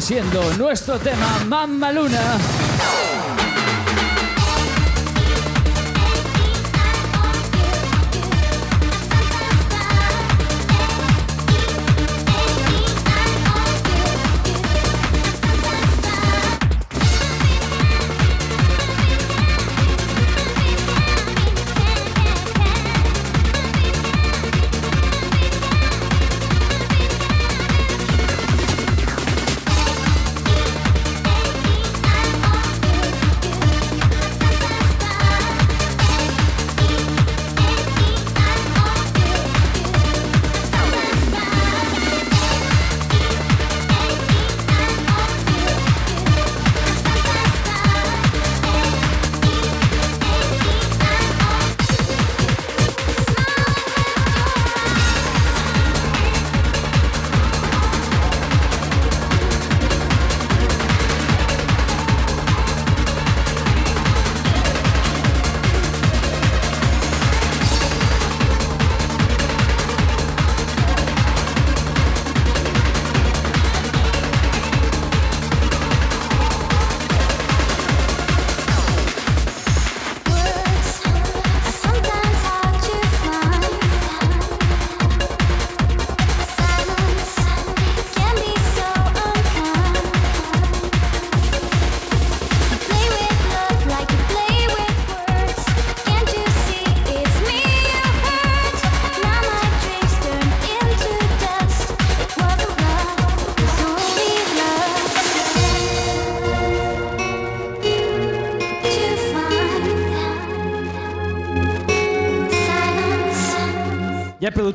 siendo nuestro tema Mamma Luna.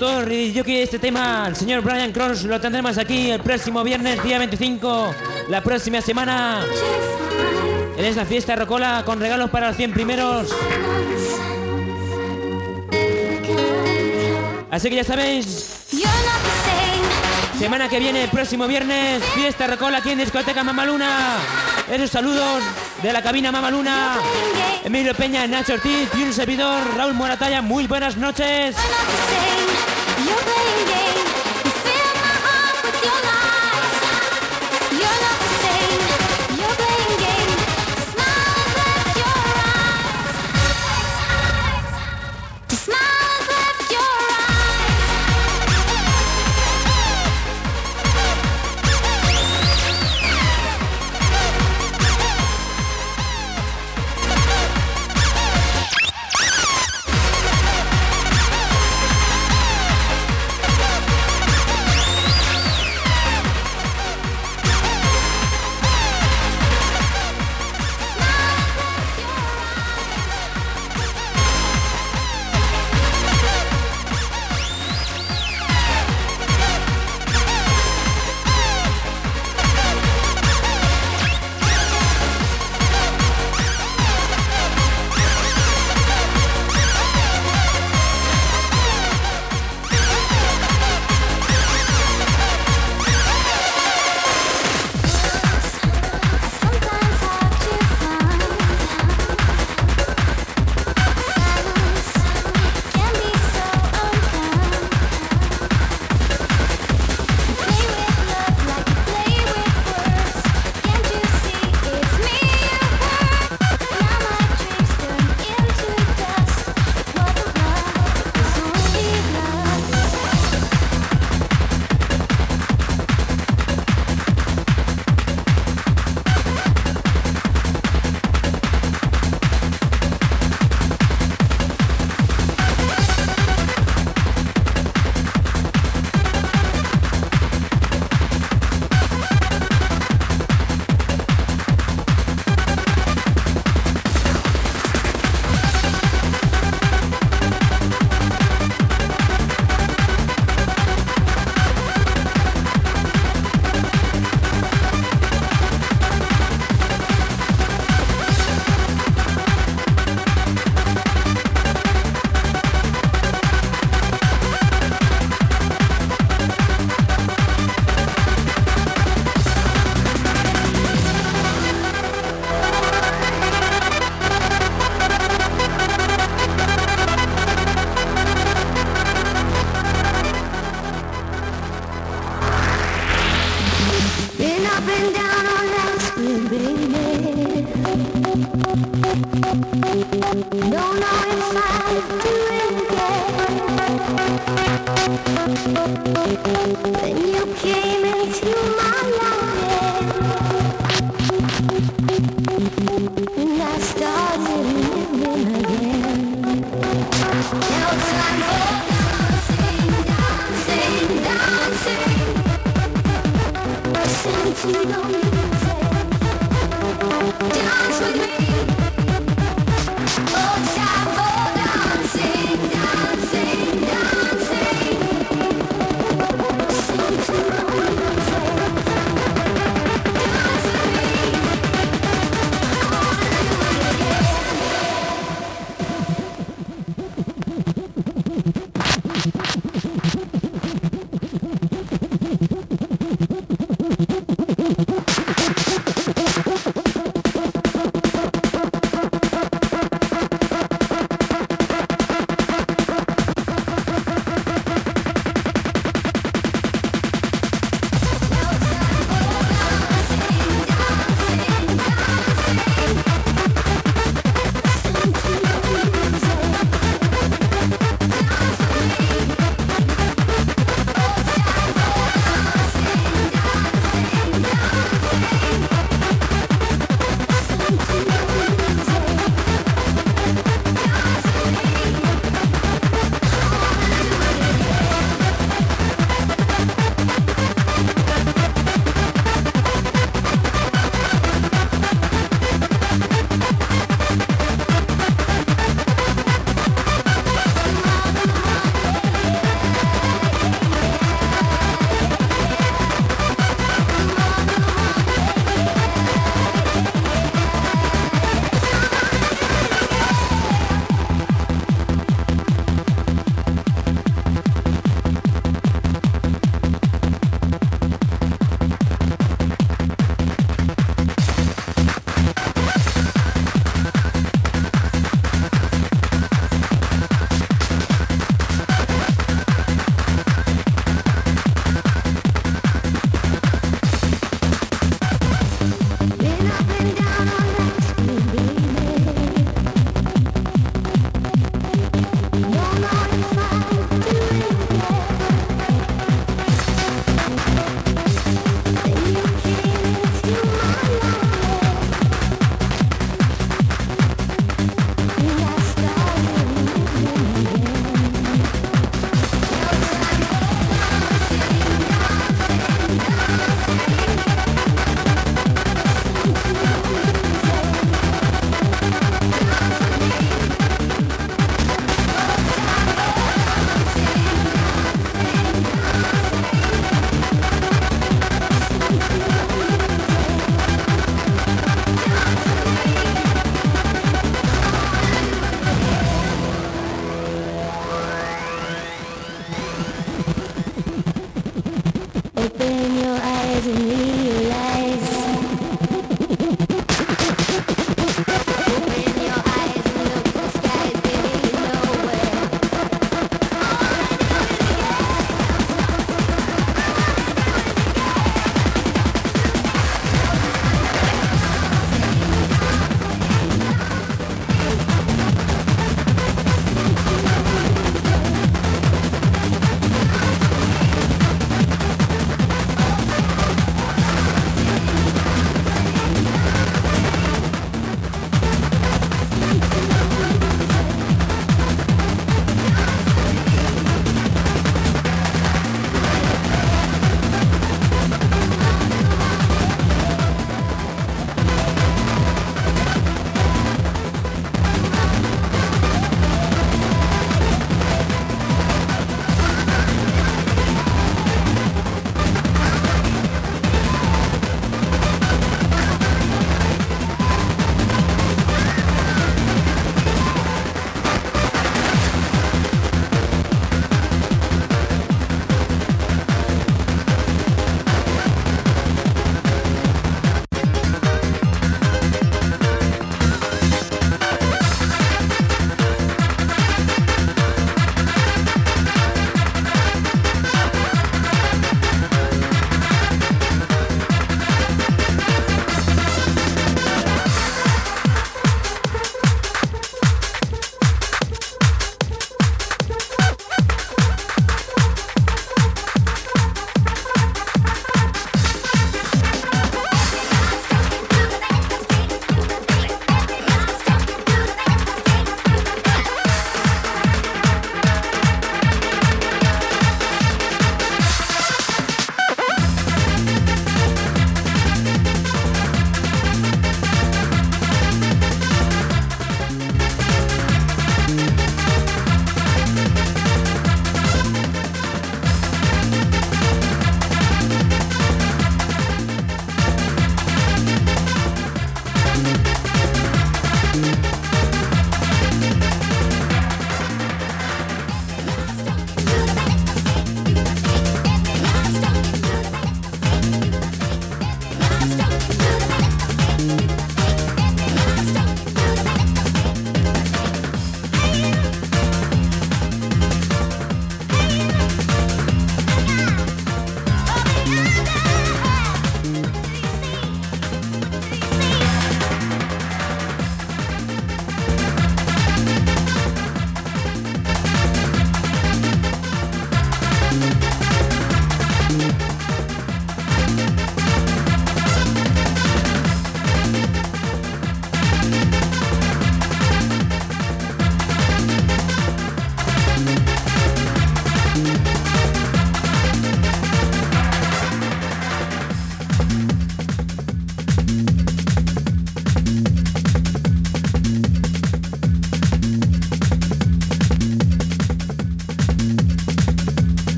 Productor y yo que este tema, el señor Brian Cross, lo tendremos aquí el próximo viernes, día 25, la próxima semana. En esta fiesta Rocola con regalos para los 100 primeros. Así que ya sabéis, semana que viene, el próximo viernes, fiesta Rocola aquí en discoteca Mamaluna. Esos saludos de la cabina Mamaluna. Emilio Peña, Nacho Ortiz y un servidor, Raúl Moratalla. Muy buenas noches.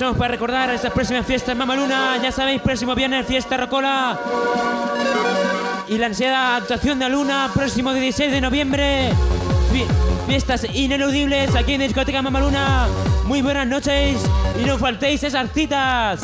Aprovechamos para recordar estas próximas fiestas Mamaluna. Ya sabéis, próximo viernes, fiesta Rocola. Y la ansiada actuación de Luna, próximo 16 de noviembre. Fiestas ineludibles aquí en Discoteca Mamaluna. Muy buenas noches y no faltéis esas citas.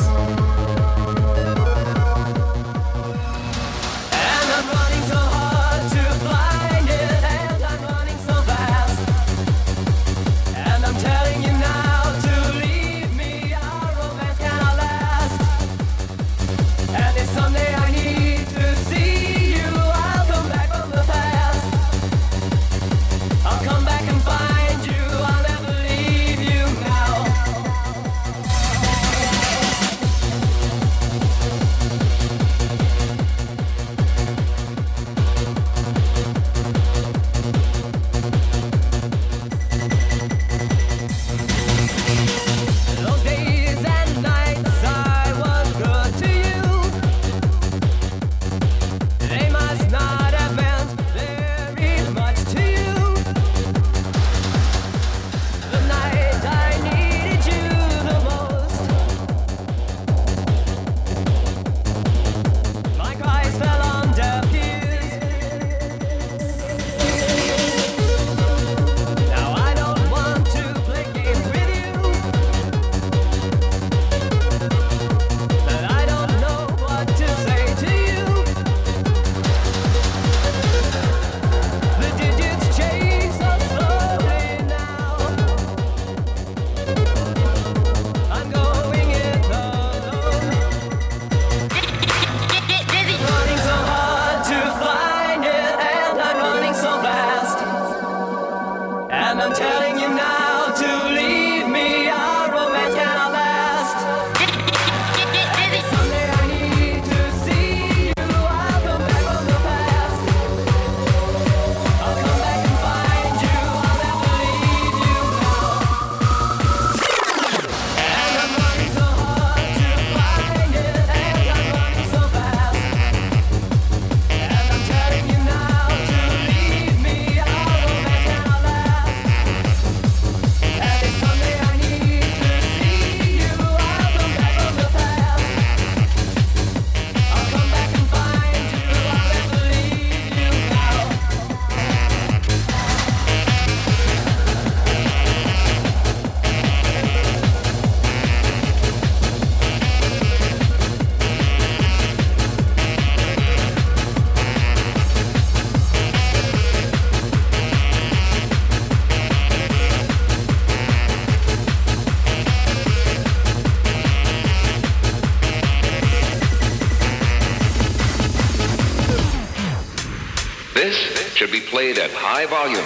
Played at high volume.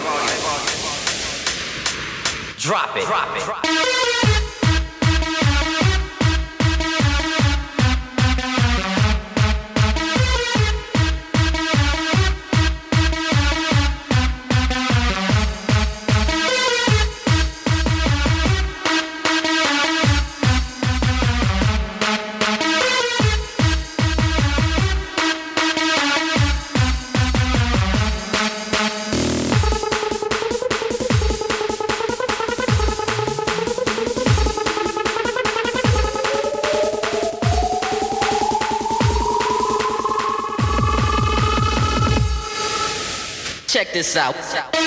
Drop it. Drop it. Drop it. This out.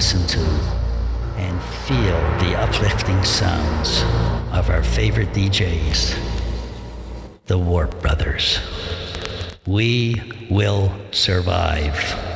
Listen to and feel the uplifting sounds of our favorite DJs, the Warp Brothers. We will survive.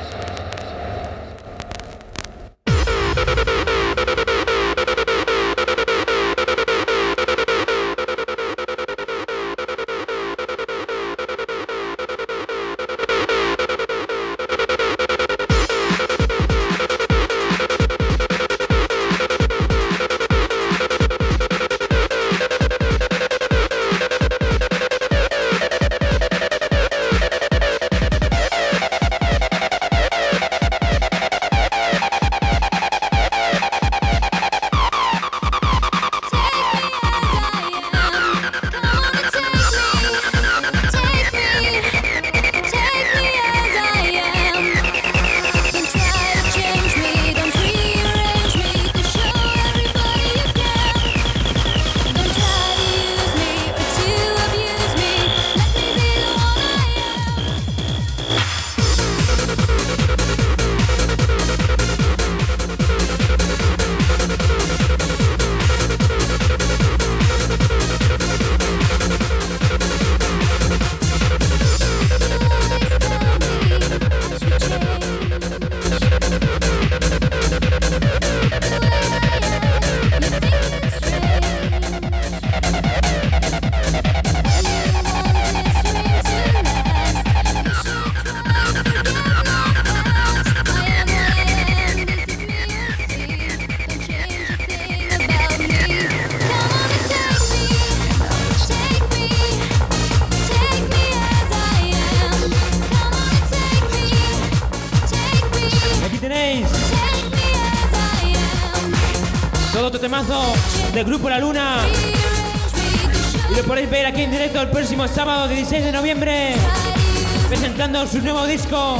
Nuevo disco,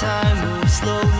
time moves slowly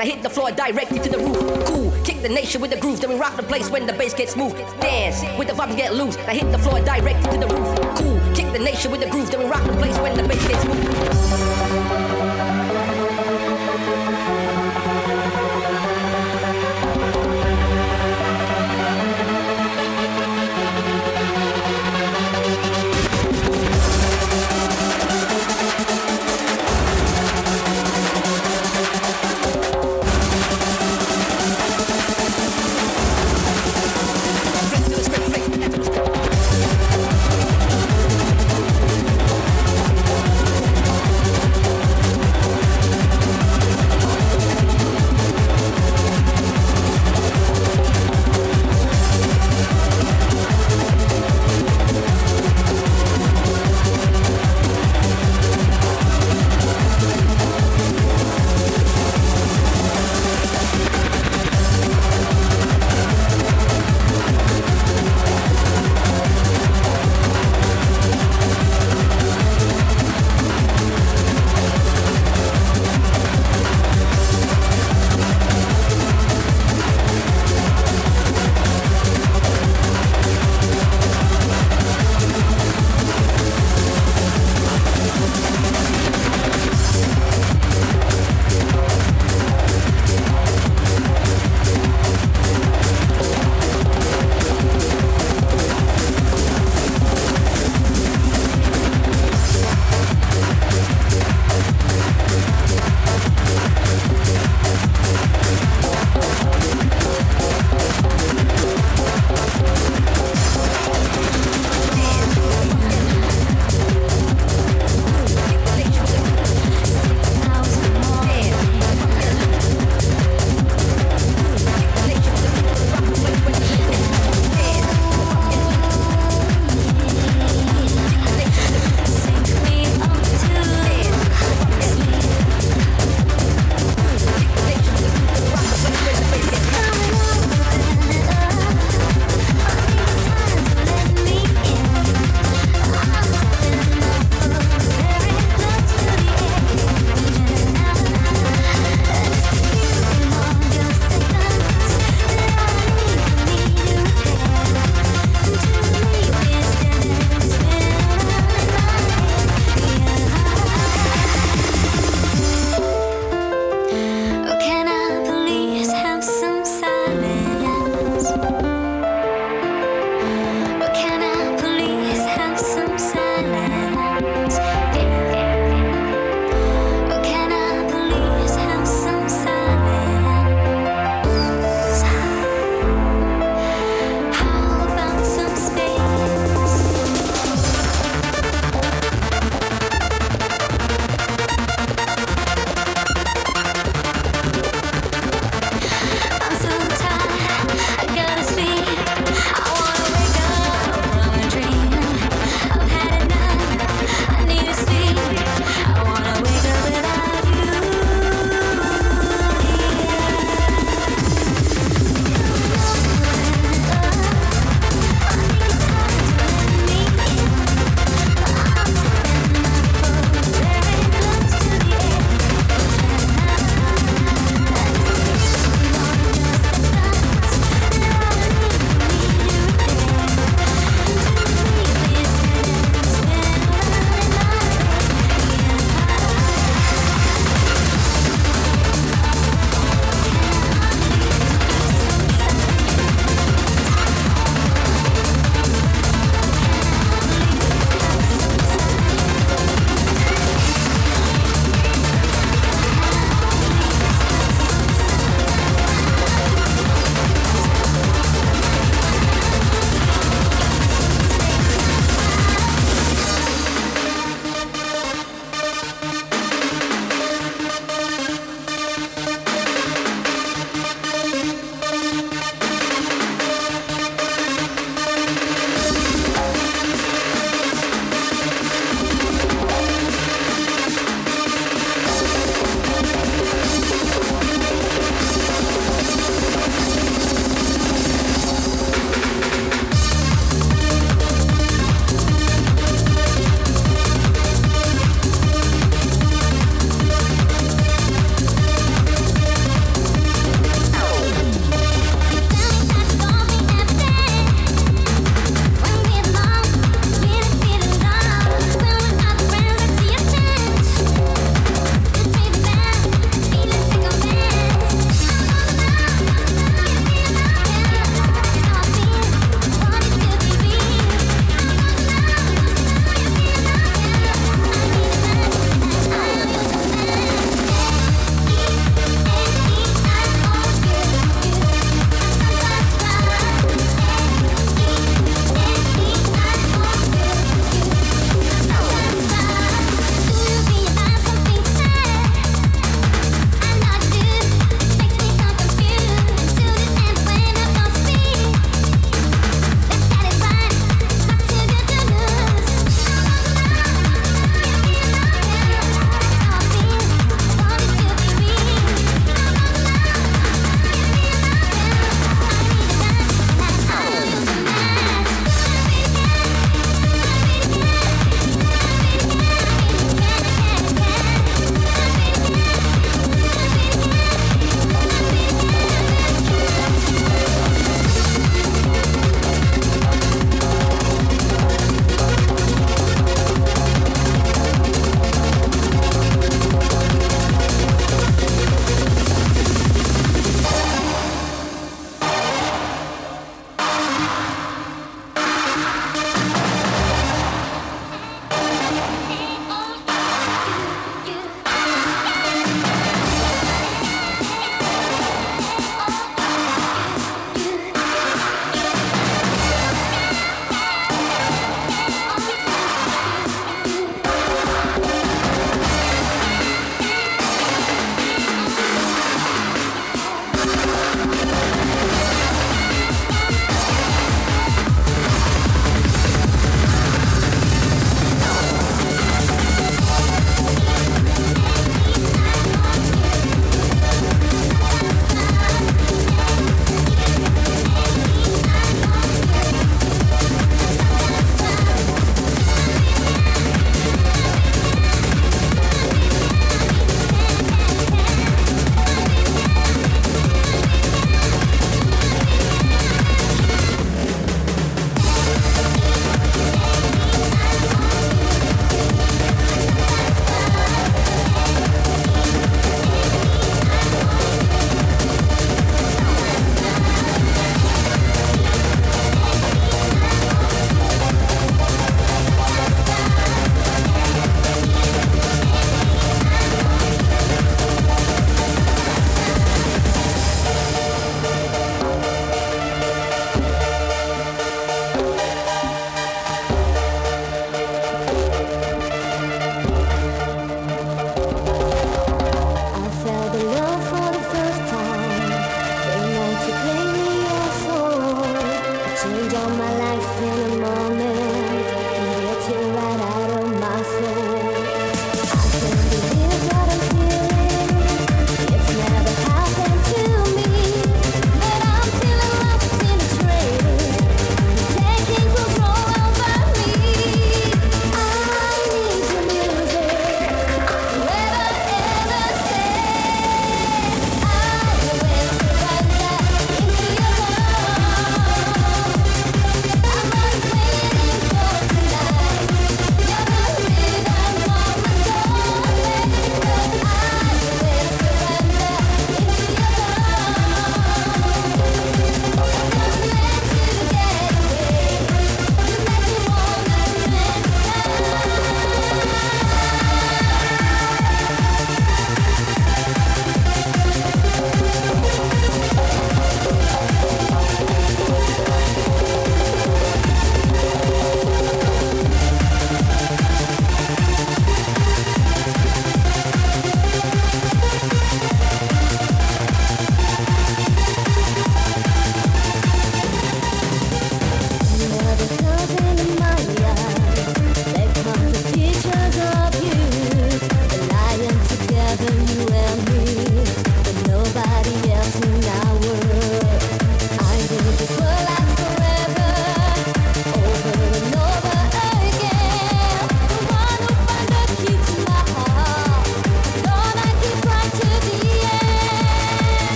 I hit the floor directly to the roof. Cool, kick the nation with the groove, then we rock the place when the bass gets moved. Dance with the vibe and get loose. I hit the floor directly to the roof. Cool, kick the nation with the groove, then we rock the place when the bass gets smooth.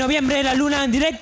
Noviembre, la luna en directo.